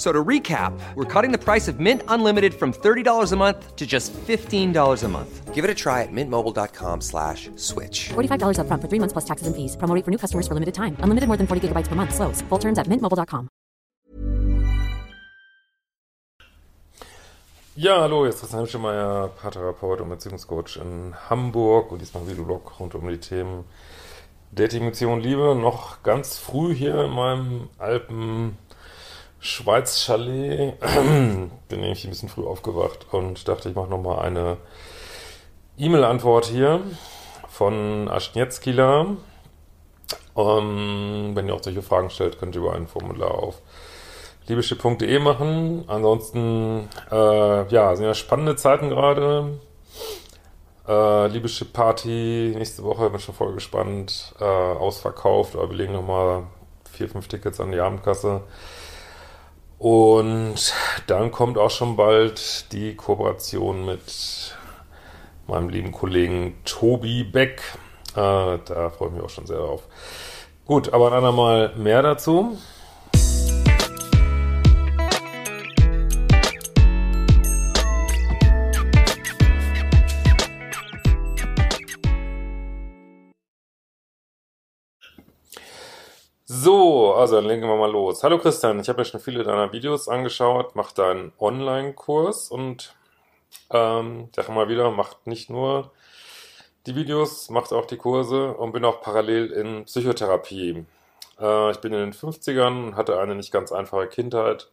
So to recap, we're cutting the price of Mint Unlimited from $30 a month to just $15 a month. Give it a try at mintmobile.com slash switch. $45 up front for three months plus taxes and fees. Promo rate for new customers for limited time. Unlimited more than 40 gigabytes per month. Slows. Full terms at mintmobile.com. Ja, hallo, hier ist Christian Hemschemeyer, Paartherapeut und Beziehungscoach in Hamburg und diesmal ein Videoblog rund um die Themen Dating, Beziehung, Liebe. Noch ganz früh hier in meinem Alpen Schweiz Chalet. Bin nämlich ein bisschen früh aufgewacht und dachte, ich mache nochmal eine E-Mail-Antwort hier von Aschnietzkila. Um, wenn ihr auch solche Fragen stellt, könnt ihr über ein Formular auf liebeschiff.de machen. Ansonsten, äh, ja, sind ja spannende Zeiten gerade. Äh, Liebeschip Party nächste Woche, bin schon voll gespannt. Äh, ausverkauft, aber wir legen nochmal vier, fünf Tickets an die Abendkasse. Und dann kommt auch schon bald die Kooperation mit meinem lieben Kollegen Tobi Beck. Äh, da freue ich mich auch schon sehr drauf. Gut, aber ein andermal mehr dazu. So, also dann legen wir mal los. Hallo Christian, ich habe mir schon viele deiner Videos angeschaut, mache deinen Online-Kurs und ähm, sage mal wieder, macht nicht nur die Videos, macht auch die Kurse und bin auch parallel in Psychotherapie. Äh, ich bin in den 50ern und hatte eine nicht ganz einfache Kindheit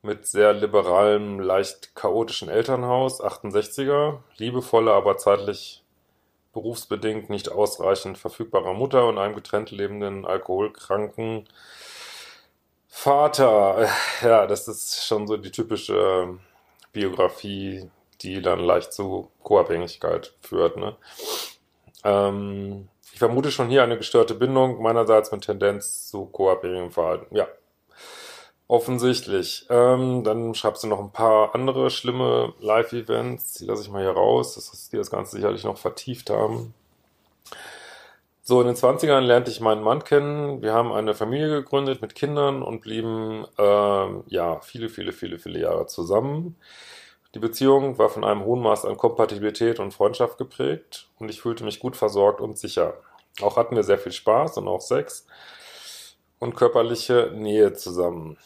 mit sehr liberalem, leicht chaotischen Elternhaus, 68er, liebevolle, aber zeitlich berufsbedingt nicht ausreichend verfügbarer Mutter und einem getrennt lebenden alkoholkranken Vater. Ja, das ist schon so die typische Biografie, die dann leicht zu Co-Abhängigkeit führt. Ne? Ähm, ich vermute schon hier eine gestörte Bindung, meinerseits mit Tendenz zu co-abhängigem Verhalten. Ja, Offensichtlich. Ähm, dann schreibst du noch ein paar andere schlimme Live-Events. Die lasse ich mal hier raus, dass die das Ganze sicherlich noch vertieft haben. So, in den 20ern lernte ich meinen Mann kennen. Wir haben eine Familie gegründet mit Kindern und blieben ähm, ja viele, viele, viele, viele Jahre zusammen. Die Beziehung war von einem hohen Maß an Kompatibilität und Freundschaft geprägt und ich fühlte mich gut versorgt und sicher. Auch hatten wir sehr viel Spaß und auch Sex und körperliche Nähe zusammen.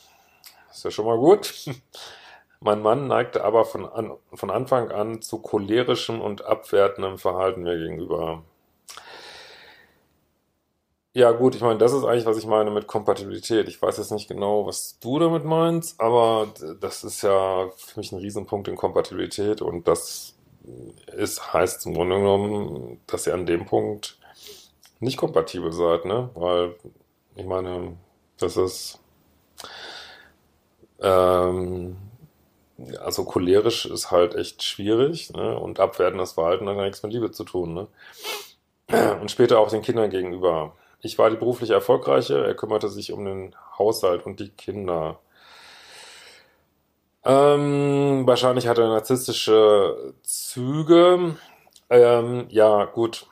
Ist ja schon mal gut. Mein Mann neigte aber von, an, von Anfang an zu cholerischem und abwertendem Verhalten mir gegenüber. Ja, gut, ich meine, das ist eigentlich, was ich meine mit Kompatibilität. Ich weiß jetzt nicht genau, was du damit meinst, aber das ist ja für mich ein Riesenpunkt in Kompatibilität und das ist, heißt im Grunde genommen, dass ihr an dem Punkt nicht kompatibel seid, ne? Weil, ich meine, das ist, ähm, also cholerisch ist halt echt schwierig ne? und abwertendes Verhalten hat ja nichts mit Liebe zu tun. Ne? Und später auch den Kindern gegenüber. Ich war die beruflich erfolgreiche, er kümmerte sich um den Haushalt und die Kinder. Ähm, wahrscheinlich hat er narzisstische Züge. Ähm, ja, gut.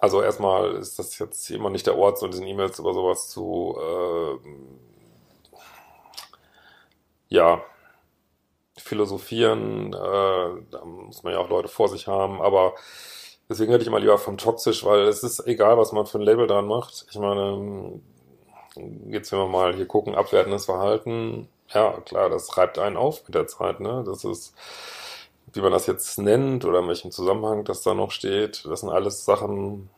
Also erstmal ist das jetzt immer nicht der Ort, so in diesen E-Mails über sowas zu äh, ja, philosophieren, äh, da muss man ja auch Leute vor sich haben, aber deswegen rede ich immer lieber vom toxisch, weil es ist egal, was man für ein Label dran macht. Ich meine, jetzt wenn wir mal hier gucken, abwertendes Verhalten, ja, klar, das reibt einen auf mit der Zeit, ne? Das ist, wie man das jetzt nennt oder in welchem Zusammenhang das da noch steht, das sind alles Sachen,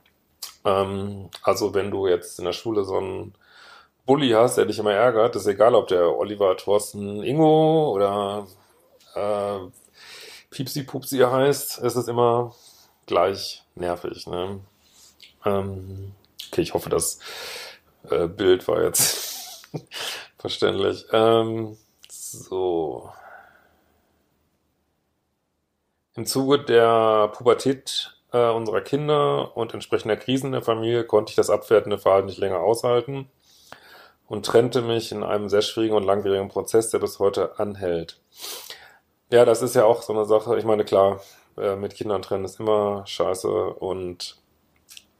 ähm, also wenn du jetzt in der Schule so ein Bully hast, der dich immer ärgert, ist egal, ob der Oliver, Thorsten, Ingo oder äh, Piepsi Pupsi heißt, es ist immer gleich nervig. Ne? Ähm, okay, ich hoffe, das äh, Bild war jetzt verständlich. Ähm, so. Im Zuge der Pubertät äh, unserer Kinder und entsprechender Krisen in der Familie konnte ich das abwertende Verhalten nicht länger aushalten und trennte mich in einem sehr schwierigen und langwierigen Prozess, der bis heute anhält. Ja, das ist ja auch so eine Sache. Ich meine, klar, äh, mit Kindern trennen ist immer scheiße und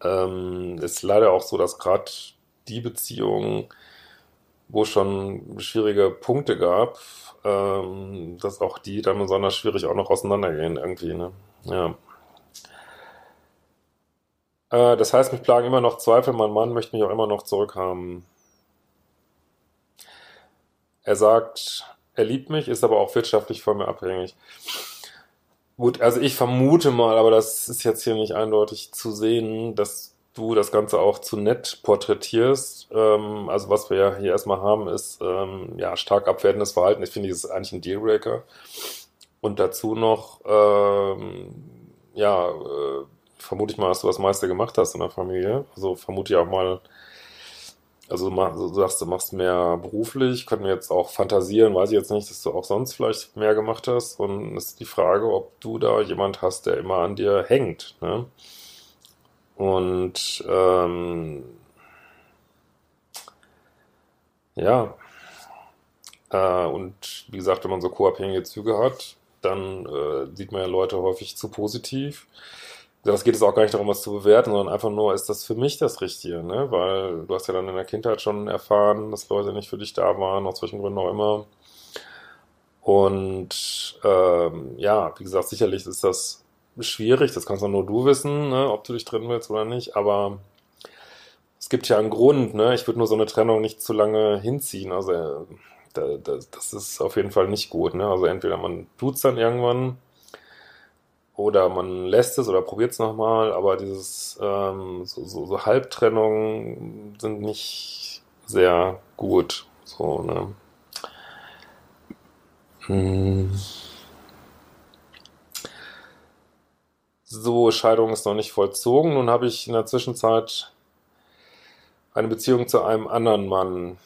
ähm, ist leider auch so, dass gerade die Beziehungen, wo schon schwierige Punkte gab, ähm, dass auch die dann besonders schwierig auch noch auseinandergehen irgendwie. Ne? Ja. Äh, das heißt, mich plagen immer noch Zweifel. Mein Mann möchte mich auch immer noch zurückhaben. Er sagt, er liebt mich, ist aber auch wirtschaftlich von mir abhängig. Gut, also ich vermute mal, aber das ist jetzt hier nicht eindeutig zu sehen, dass du das Ganze auch zu nett porträtierst. Ähm, also was wir ja hier erstmal haben, ist ähm, ja stark abwertendes Verhalten. Ich finde, das ist eigentlich ein Dealbreaker. Und dazu noch, ähm, ja, äh, vermute ich mal, dass du das meiste gemacht hast in der Familie. Also vermute ich auch mal, also du sagst, du machst mehr beruflich, können wir jetzt auch fantasieren, weiß ich jetzt nicht, dass du auch sonst vielleicht mehr gemacht hast. Und es ist die Frage, ob du da jemand hast, der immer an dir hängt. Ne? Und ähm, ja, äh, und wie gesagt, wenn man so co-abhängige Züge hat, dann äh, sieht man ja Leute häufig zu positiv das geht es auch gar nicht darum, was zu bewerten, sondern einfach nur, ist das für mich das Richtige, ne? Weil du hast ja dann in der Kindheit schon erfahren, dass Leute nicht für dich da waren, aus welchen Gründen auch immer. Und ähm, ja, wie gesagt, sicherlich ist das schwierig, das kannst nur du wissen, ne? ob du dich trennen willst oder nicht, aber es gibt ja einen Grund, ne? Ich würde nur so eine Trennung nicht zu lange hinziehen. Also äh, da, da, das ist auf jeden Fall nicht gut, ne? Also entweder man tut's dann irgendwann oder man lässt es oder probiert es nochmal, aber dieses ähm, so, so, so Halbtrennungen sind nicht sehr gut. So, ne? Hm. So, Scheidung ist noch nicht vollzogen. Nun habe ich in der Zwischenzeit eine Beziehung zu einem anderen Mann.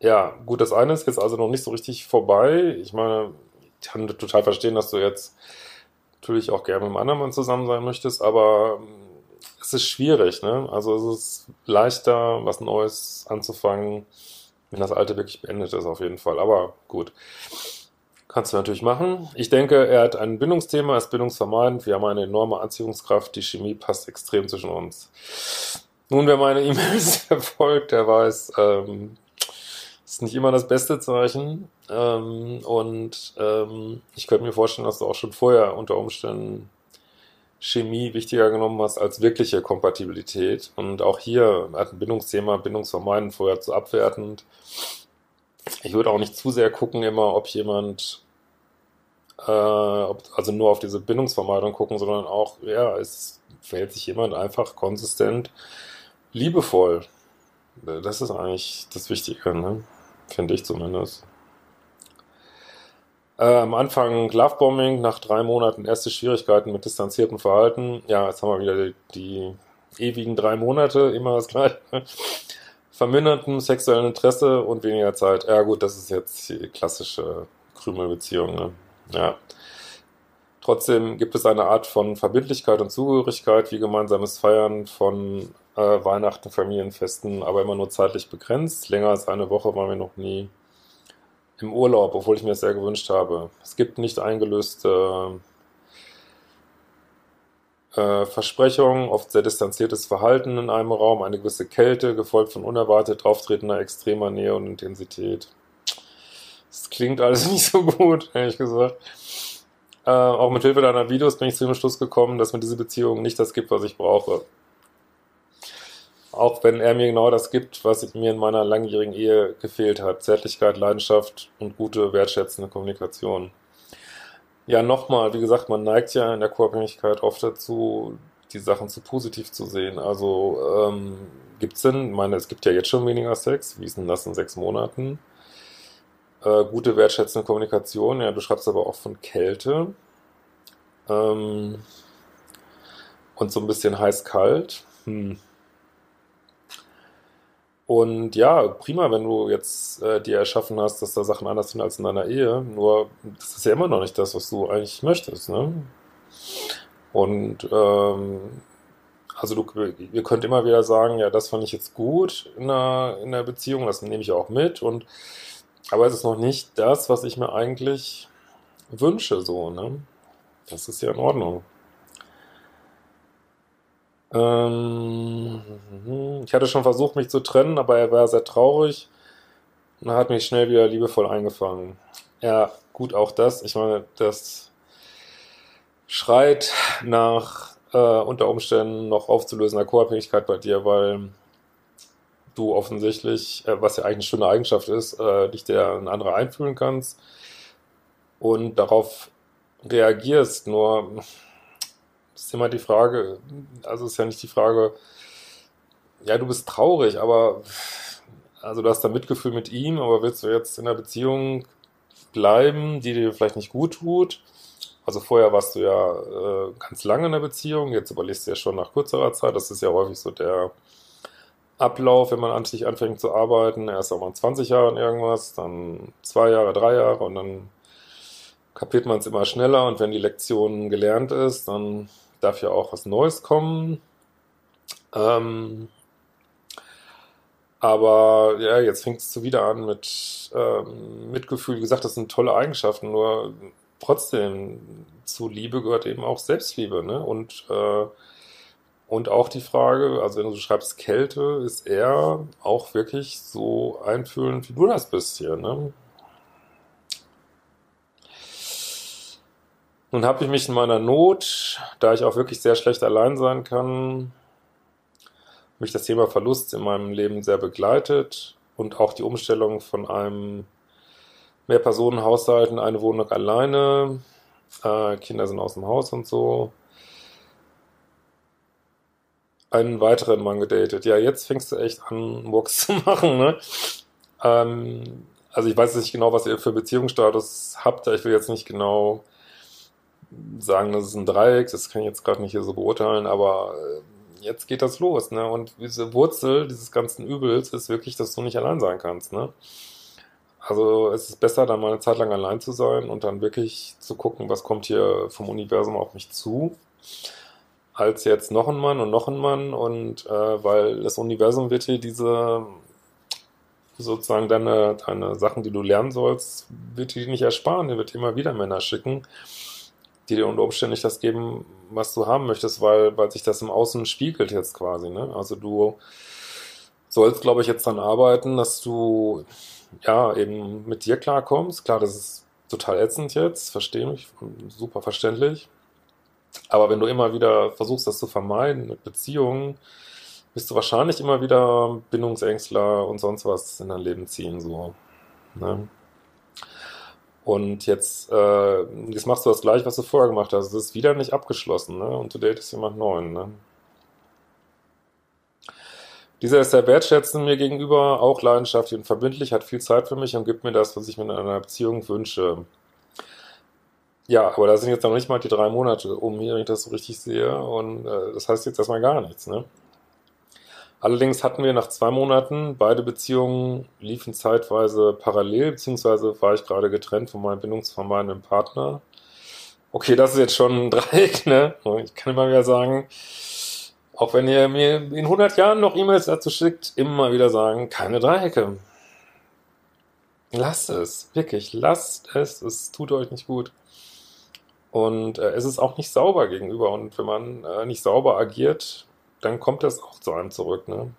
Ja, gut, das eine ist jetzt also noch nicht so richtig vorbei. Ich meine, kann total verstehen, dass du jetzt natürlich auch gerne mit einem anderen Mann zusammen sein möchtest, aber ähm, es ist schwierig, ne? Also es ist leichter, was Neues anzufangen, wenn das Alte wirklich beendet ist, auf jeden Fall. Aber gut. Kannst du natürlich machen. Ich denke, er hat ein Bindungsthema, ist bindungsvermeidend. Wir haben eine enorme Anziehungskraft. Die Chemie passt extrem zwischen uns. Nun, wer meine E-Mails verfolgt, der weiß, ähm, ist nicht immer das beste Zeichen. Ähm, und ähm, ich könnte mir vorstellen, dass du auch schon vorher unter Umständen Chemie wichtiger genommen hast als wirkliche Kompatibilität. Und auch hier hat ein Bindungsthema, Bindungsvermeiden vorher zu abwertend. Ich würde auch nicht zu sehr gucken immer, ob jemand, äh, ob, also nur auf diese Bindungsvermeidung gucken, sondern auch, ja, es verhält sich jemand einfach konsistent liebevoll. Das ist eigentlich das Wichtige, ne? Finde ich zumindest. Äh, am Anfang Lovebombing, nach drei Monaten erste Schwierigkeiten mit distanziertem Verhalten. Ja, jetzt haben wir wieder die, die ewigen drei Monate, immer das gleiche. Verminderten sexuellen Interesse und weniger Zeit. Ja gut, das ist jetzt die klassische Krümelbeziehung. Ne? Ja. Trotzdem gibt es eine Art von Verbindlichkeit und Zugehörigkeit, wie gemeinsames Feiern von äh, Weihnachten, Familienfesten, aber immer nur zeitlich begrenzt. Länger als eine Woche waren wir noch nie im Urlaub, obwohl ich mir das sehr gewünscht habe. Es gibt nicht eingelöste äh, Versprechungen, oft sehr distanziertes Verhalten in einem Raum, eine gewisse Kälte, gefolgt von unerwartet auftretender extremer Nähe und Intensität. Das klingt alles nicht so gut, ehrlich gesagt. Äh, auch mit Hilfe deiner Videos bin ich zu dem Schluss gekommen, dass mir diese Beziehung nicht das gibt, was ich brauche. Auch wenn er mir genau das gibt, was mir in meiner langjährigen Ehe gefehlt hat. Zärtlichkeit, Leidenschaft und gute, wertschätzende Kommunikation. Ja, nochmal, wie gesagt, man neigt ja in der Co-Abhängigkeit oft dazu, die Sachen zu positiv zu sehen. Also ähm, gibt es denn, ich meine, es gibt ja jetzt schon weniger Sex, wie ist denn das in sechs Monaten? Äh, gute, wertschätzende Kommunikation, ja, du schreibst aber auch von Kälte. Ähm, und so ein bisschen heiß-kalt. Hm. Und ja, prima, wenn du jetzt äh, dir erschaffen hast, dass da Sachen anders sind als in deiner Ehe. Nur, das ist ja immer noch nicht das, was du eigentlich möchtest, ne? Und ähm, also du, ihr könnt immer wieder sagen, ja, das fand ich jetzt gut in der, in der Beziehung, das nehme ich auch mit. Und aber es ist noch nicht das, was ich mir eigentlich wünsche, so, ne? Das ist ja in Ordnung. Ähm, ich hatte schon versucht, mich zu trennen, aber er war sehr traurig und hat mich schnell wieder liebevoll eingefangen. Ja, gut, auch das. Ich meine, das schreit nach äh, unter Umständen noch aufzulösender Co-Abhängigkeit bei dir, weil du offensichtlich, äh, was ja eigentlich eine schöne Eigenschaft ist, äh, dich der ein anderer einfühlen kannst und darauf reagierst. Nur ist immer die Frage, also ist ja nicht die Frage, ja, du bist traurig, aber also du hast da Mitgefühl mit ihm, aber willst du jetzt in einer Beziehung bleiben, die dir vielleicht nicht gut tut? Also vorher warst du ja äh, ganz lange in der Beziehung, jetzt überlegst du ja schon nach kürzerer Zeit. Das ist ja häufig so der Ablauf, wenn man an sich anfängt zu arbeiten. Erst einmal 20 Jahren irgendwas, dann zwei Jahre, drei Jahre und dann kapiert man es immer schneller und wenn die Lektion gelernt ist, dann darf ja auch was Neues kommen. Ähm, aber ja, jetzt fängt es wieder an mit ähm, Mitgefühl. Wie gesagt, das sind tolle Eigenschaften, nur trotzdem zu Liebe gehört eben auch Selbstliebe, ne? Und, äh, und auch die Frage, also wenn du schreibst Kälte, ist er auch wirklich so einfühlend, wie du das bist hier, ne? Nun habe ich mich in meiner Not, da ich auch wirklich sehr schlecht allein sein kann, mich das Thema Verlust in meinem Leben sehr begleitet und auch die Umstellung von einem Mehrpersonenhaushalt in eine Wohnung alleine. Äh, Kinder sind aus dem Haus und so. Einen weiteren Mann gedatet. Ja, jetzt fängst du echt an, Murks zu machen, ne? Ähm, also ich weiß nicht genau, was ihr für Beziehungsstatus habt. Ich will jetzt nicht genau sagen, das ist ein Dreieck, das kann ich jetzt gerade nicht hier so beurteilen, aber äh, jetzt geht das los, ne? Und diese Wurzel dieses ganzen Übels ist wirklich, dass du nicht allein sein kannst, ne? Also es ist besser, dann mal eine Zeit lang allein zu sein und dann wirklich zu gucken, was kommt hier vom Universum auf mich zu, als jetzt noch ein Mann und noch ein Mann und äh, weil das Universum wird hier diese sozusagen deine, deine Sachen, die du lernen sollst, wird dir nicht ersparen, der wird immer wieder Männer schicken die dir unter Umständen nicht das geben, was du haben möchtest, weil, weil sich das im Außen spiegelt jetzt quasi. Ne? Also du sollst, glaube ich, jetzt dann arbeiten, dass du ja eben mit dir klarkommst. Klar, das ist total ätzend jetzt, verstehe mich, super verständlich. Aber wenn du immer wieder versuchst, das zu vermeiden mit Beziehungen, wirst du wahrscheinlich immer wieder Bindungsängstler und sonst was in dein Leben ziehen, so. Ne? Und jetzt, äh, jetzt machst du das gleich, was du vorher gemacht hast. Es ist wieder nicht abgeschlossen, ne? Und du datest jemand neuen, ne? Dieser ist sehr wertschätzend mir gegenüber, auch leidenschaftlich und verbindlich, hat viel Zeit für mich und gibt mir das, was ich mir in einer Beziehung wünsche. Ja, aber da sind jetzt noch nicht mal die drei Monate um hier, wenn ich das so richtig sehe. Und äh, das heißt jetzt erstmal gar nichts, ne? Allerdings hatten wir nach zwei Monaten, beide Beziehungen liefen zeitweise parallel, beziehungsweise war ich gerade getrennt von meinem bindungsvermeidenden Partner. Okay, das ist jetzt schon ein Dreieck, ne? Ich kann immer wieder sagen, auch wenn ihr mir in 100 Jahren noch E-Mails dazu schickt, immer wieder sagen, keine Dreiecke. Lasst es, wirklich, lasst es, es tut euch nicht gut. Und äh, es ist auch nicht sauber gegenüber. Und wenn man äh, nicht sauber agiert, dann kommt das auch zu einem zurück. Ne?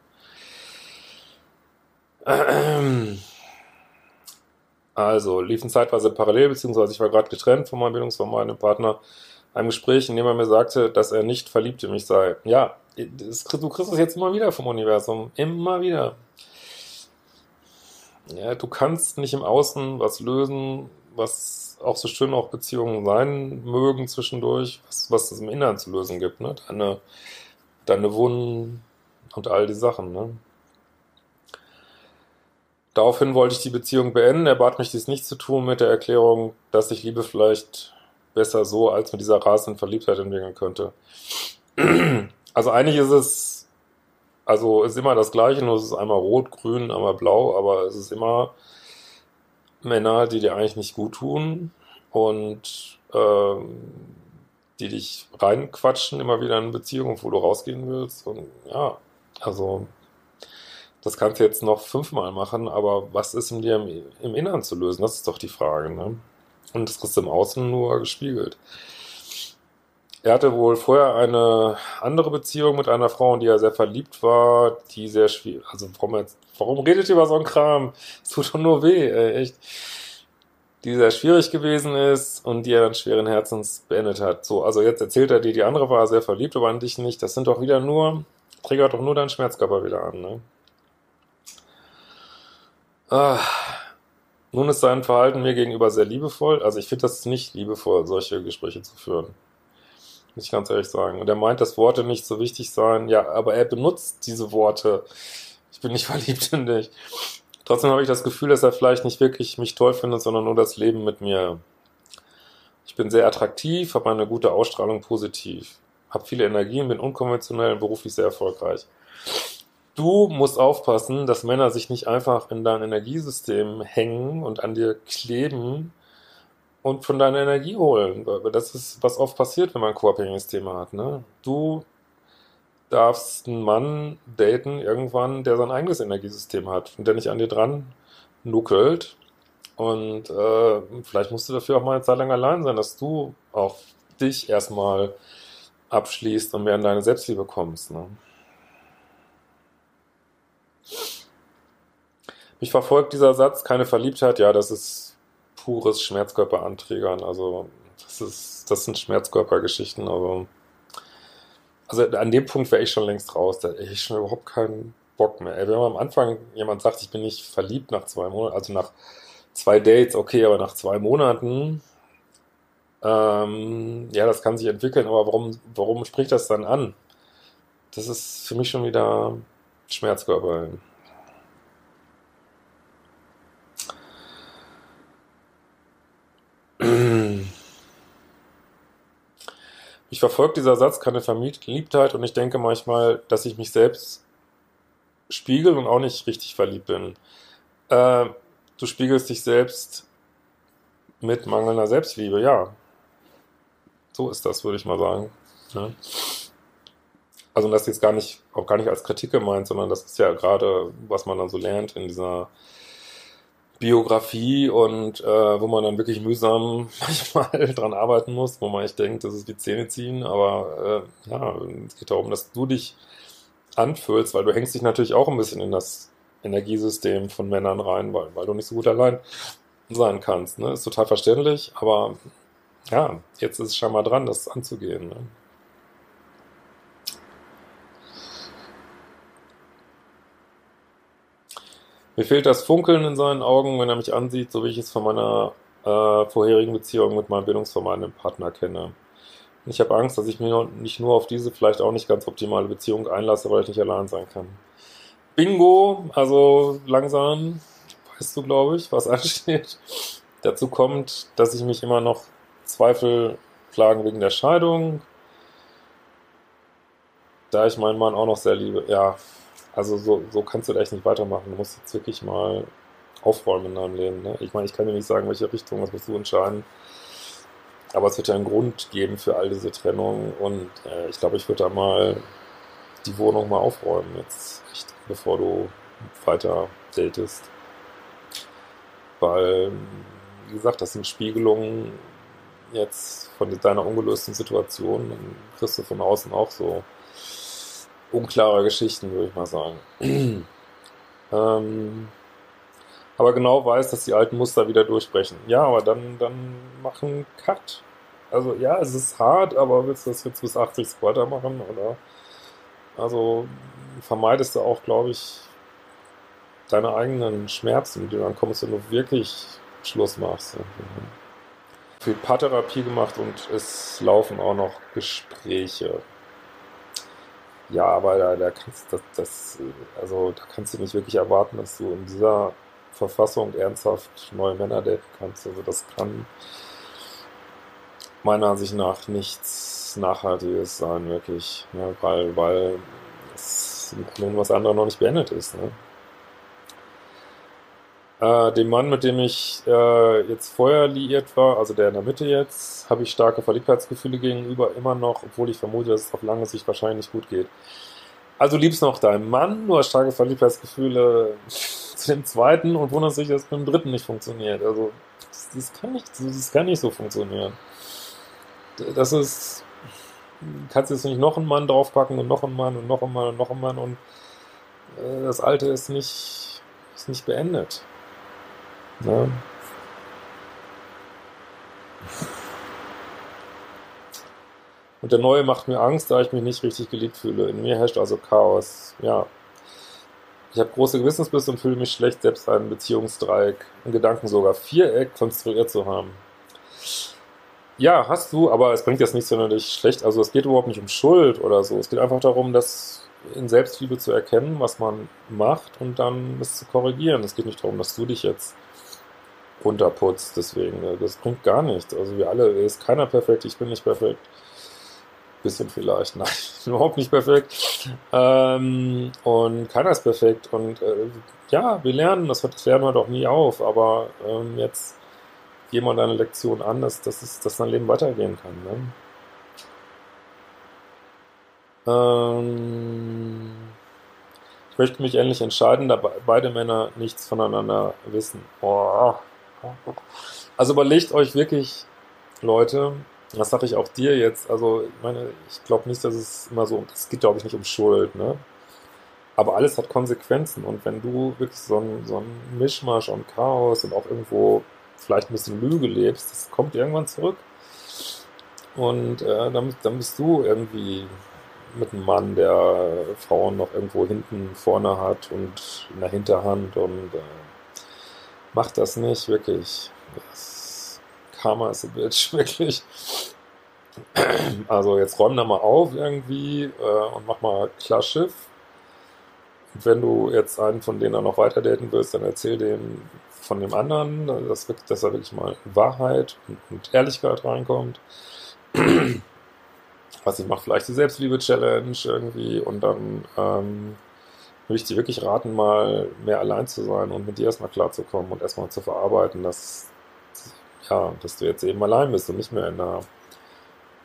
Also, liefen zeitweise parallel, beziehungsweise ich war gerade getrennt von meinem bildungsvermeidenden Partner. Einem Gespräch, in dem er mir sagte, dass er nicht verliebt in mich sei. Ja, das, du kriegst es jetzt immer wieder vom Universum. Immer wieder. Ja, du kannst nicht im Außen was lösen, was auch so schön auch Beziehungen sein mögen zwischendurch, was, was es im Inneren zu lösen gibt. Ne? Deine deine Wunden und all die Sachen. Ne? Daraufhin wollte ich die Beziehung beenden. Er bat mich, dies nicht zu tun, mit der Erklärung, dass sich Liebe vielleicht besser so als mit dieser rasenden Verliebtheit entwickeln könnte. Also eigentlich ist es, also ist immer das Gleiche, nur es ist einmal rot, grün, einmal blau, aber es ist immer Männer, die dir eigentlich nicht gut tun und ähm, die dich reinquatschen, immer wieder in Beziehungen, wo du rausgehen willst. Und ja, also das kannst du jetzt noch fünfmal machen, aber was ist in dir im, im Inneren zu lösen? Das ist doch die Frage. Ne? Und das kriegst du im Außen nur gespiegelt. Er hatte wohl vorher eine andere Beziehung mit einer Frau, in die er sehr verliebt war, die sehr schwierig, also warum, jetzt, warum redet ihr über so einen Kram? Es tut doch nur weh, ey, echt. Die sehr schwierig gewesen ist und die er dann schweren Herzens beendet hat. So, also jetzt erzählt er dir, die andere war sehr verliebt, aber an dich nicht. Das sind doch wieder nur, triggert doch nur deinen Schmerzkörper wieder an, ne? Ah. Nun ist sein Verhalten mir gegenüber sehr liebevoll. Also ich finde das nicht liebevoll, solche Gespräche zu führen. Muss ich ganz ehrlich sagen. Und er meint, dass Worte nicht so wichtig seien. Ja, aber er benutzt diese Worte. Ich bin nicht verliebt in dich. Trotzdem habe ich das Gefühl, dass er vielleicht nicht wirklich mich toll findet, sondern nur das Leben mit mir. Ich bin sehr attraktiv, habe eine gute Ausstrahlung positiv, habe viele Energien, bin unkonventionell und beruflich sehr erfolgreich. Du musst aufpassen, dass Männer sich nicht einfach in dein Energiesystem hängen und an dir kleben, und von deiner Energie holen. Das ist, was oft passiert, wenn man ein co-abhängiges Thema hat. Ne? Du darfst einen Mann daten irgendwann, der sein eigenes Energiesystem hat und der nicht an dir dran nuckelt. Und äh, vielleicht musst du dafür auch mal eine Zeit lang allein sein, dass du auch dich erstmal abschließt und mehr in deine Selbstliebe kommst. Ne? Mich verfolgt dieser Satz, keine Verliebtheit, ja, das ist pures Schmerzkörper anträgern. Also das ist, das sind Schmerzkörpergeschichten. Also, also an dem Punkt wäre ich schon längst raus. Da hätte ich schon überhaupt keinen Bock mehr. Ey, wenn man am Anfang jemand sagt, ich bin nicht verliebt nach zwei Monaten, also nach zwei Dates, okay, aber nach zwei Monaten, ähm, ja, das kann sich entwickeln, aber warum, warum spricht das dann an? Das ist für mich schon wieder Schmerzkörper. Ich verfolge dieser Satz keine Verliebtheit und ich denke manchmal, dass ich mich selbst spiegel und auch nicht richtig verliebt bin. Äh, du spiegelst dich selbst mit mangelnder Selbstliebe, ja. So ist das, würde ich mal sagen. Ja. Also das jetzt gar nicht, auch gar nicht als Kritik gemeint, sondern das ist ja gerade, was man dann so lernt in dieser Biografie und äh, wo man dann wirklich mühsam manchmal dran arbeiten muss, wo man echt denkt, das ist wie Zähne ziehen, aber äh, ja, es geht darum, dass du dich anfühlst, weil du hängst dich natürlich auch ein bisschen in das Energiesystem von Männern rein, weil, weil du nicht so gut allein sein kannst. Ne? Ist total verständlich, aber ja, jetzt ist es schon mal dran, das anzugehen. Ne? Mir fehlt das Funkeln in seinen Augen, wenn er mich ansieht, so wie ich es von meiner äh, vorherigen Beziehung mit meinem bindungsvermeidenden Partner kenne. Ich habe Angst, dass ich mich nicht nur auf diese vielleicht auch nicht ganz optimale Beziehung einlasse, weil ich nicht allein sein kann. Bingo, also langsam, weißt du, glaube ich, was ansteht. Dazu kommt, dass ich mich immer noch Zweifel plagen wegen der Scheidung. Da ich meinen Mann auch noch sehr liebe, ja, also so, so kannst du da echt nicht weitermachen. Du musst jetzt wirklich mal aufräumen in deinem Leben. Ne? Ich meine, ich kann dir nicht sagen, welche Richtung, das musst du entscheiden. Aber es wird ja einen Grund geben für all diese Trennungen und äh, ich glaube, ich würde da mal die Wohnung mal aufräumen jetzt, bevor du weiter datest. Weil, wie gesagt, das sind Spiegelungen jetzt von deiner ungelösten Situation. Dann kriegst du von außen auch so unklare Geschichten, würde ich mal sagen. ähm, aber genau weiß, dass die alten Muster wieder durchbrechen. Ja, aber dann, dann machen Cut. Also ja, es ist hart, aber willst du das jetzt bis 80 weitermachen? Oder also vermeidest du auch, glaube ich, deine eigenen Schmerzen, die dann kommst, wenn du wirklich Schluss machst. Viel Paartherapie gemacht und es laufen auch noch Gespräche. Ja, aber da, da kannst das, das, also da kannst du nicht wirklich erwarten, dass du in dieser Verfassung ernsthaft neue Männer daten kannst. Also das kann meiner Ansicht nach nichts Nachhaltiges sein, wirklich. Ne? Weil, weil es nun was anderes noch nicht beendet ist. Ne? Äh, dem Mann, mit dem ich äh, jetzt vorher liiert war, also der in der Mitte jetzt, habe ich starke Verliebtheitsgefühle gegenüber immer noch, obwohl ich vermute, dass es auf lange Sicht wahrscheinlich gut geht. Also liebst noch deinen Mann, hast starke Verliebtheitsgefühle zu dem zweiten und wunderst dich, dass es mit dem dritten nicht funktioniert. Also das, das, kann nicht, das kann nicht so funktionieren. Das ist, kannst jetzt nicht noch einen Mann draufpacken und noch einen Mann und noch einen Mann und noch einen Mann und äh, das Alte ist nicht, ist nicht beendet. Ne? Und der Neue macht mir Angst, da ich mich nicht richtig geliebt fühle. In mir herrscht also Chaos. Ja. Ich habe große Gewissensbisse und fühle mich schlecht, selbst einen Beziehungsdreieck, in Gedanken sogar Viereck konstruiert zu haben. Ja, hast du, aber es bringt jetzt nicht sonderlich schlecht. Also es geht überhaupt nicht um Schuld oder so. Es geht einfach darum, das in Selbstliebe zu erkennen, was man macht und dann es zu korrigieren. Es geht nicht darum, dass du dich jetzt runterputzt. Deswegen, äh, das bringt gar nichts. Also wir alle, ist keiner perfekt, ich bin nicht perfekt. Bisschen vielleicht, nein, überhaupt nicht perfekt. Ähm, und keiner ist perfekt. Und äh, ja, wir lernen, das, das lernen wir doch nie auf, aber ähm, jetzt geh mal deine Lektion an, dass, dass, es, dass dein Leben weitergehen kann. Ne? Ähm, ich möchte mich endlich entscheiden, da beide Männer nichts voneinander wissen. Oh, also überlegt euch wirklich, Leute, das sage ich auch dir jetzt, also ich meine, ich glaube nicht, dass es immer so, es geht glaube ich nicht um Schuld, ne? Aber alles hat Konsequenzen und wenn du wirklich so ein, so ein Mischmasch und Chaos und auch irgendwo vielleicht ein bisschen Lüge lebst, das kommt irgendwann zurück. Und äh, dann, dann bist du irgendwie mit einem Mann, der Frauen noch irgendwo hinten vorne hat und in der Hinterhand und äh, Macht das nicht, wirklich. Das Karma ist a bitch, wirklich. Also jetzt räum da mal auf irgendwie äh, und mach mal klar Schiff. Und wenn du jetzt einen von denen noch weiter daten willst, dann erzähl dem von dem anderen, dass, dass da wirklich mal Wahrheit und, und Ehrlichkeit reinkommt. Was ich mache, vielleicht die Selbstliebe-Challenge irgendwie und dann ähm, würde ich dir wirklich raten, mal mehr allein zu sein und mit dir erstmal klarzukommen und erstmal zu verarbeiten, dass, ja, dass du jetzt eben allein bist und nicht mehr in einer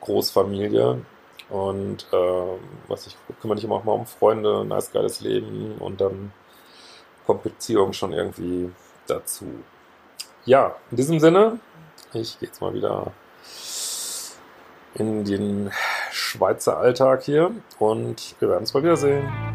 Großfamilie. Und äh, was ich kümmere dich immer auch mal um Freunde, ein nice geiles Leben und dann kommt Beziehung schon irgendwie dazu. Ja, in diesem Sinne, ich gehe jetzt mal wieder in den Schweizer Alltag hier und wir werden uns mal wiedersehen.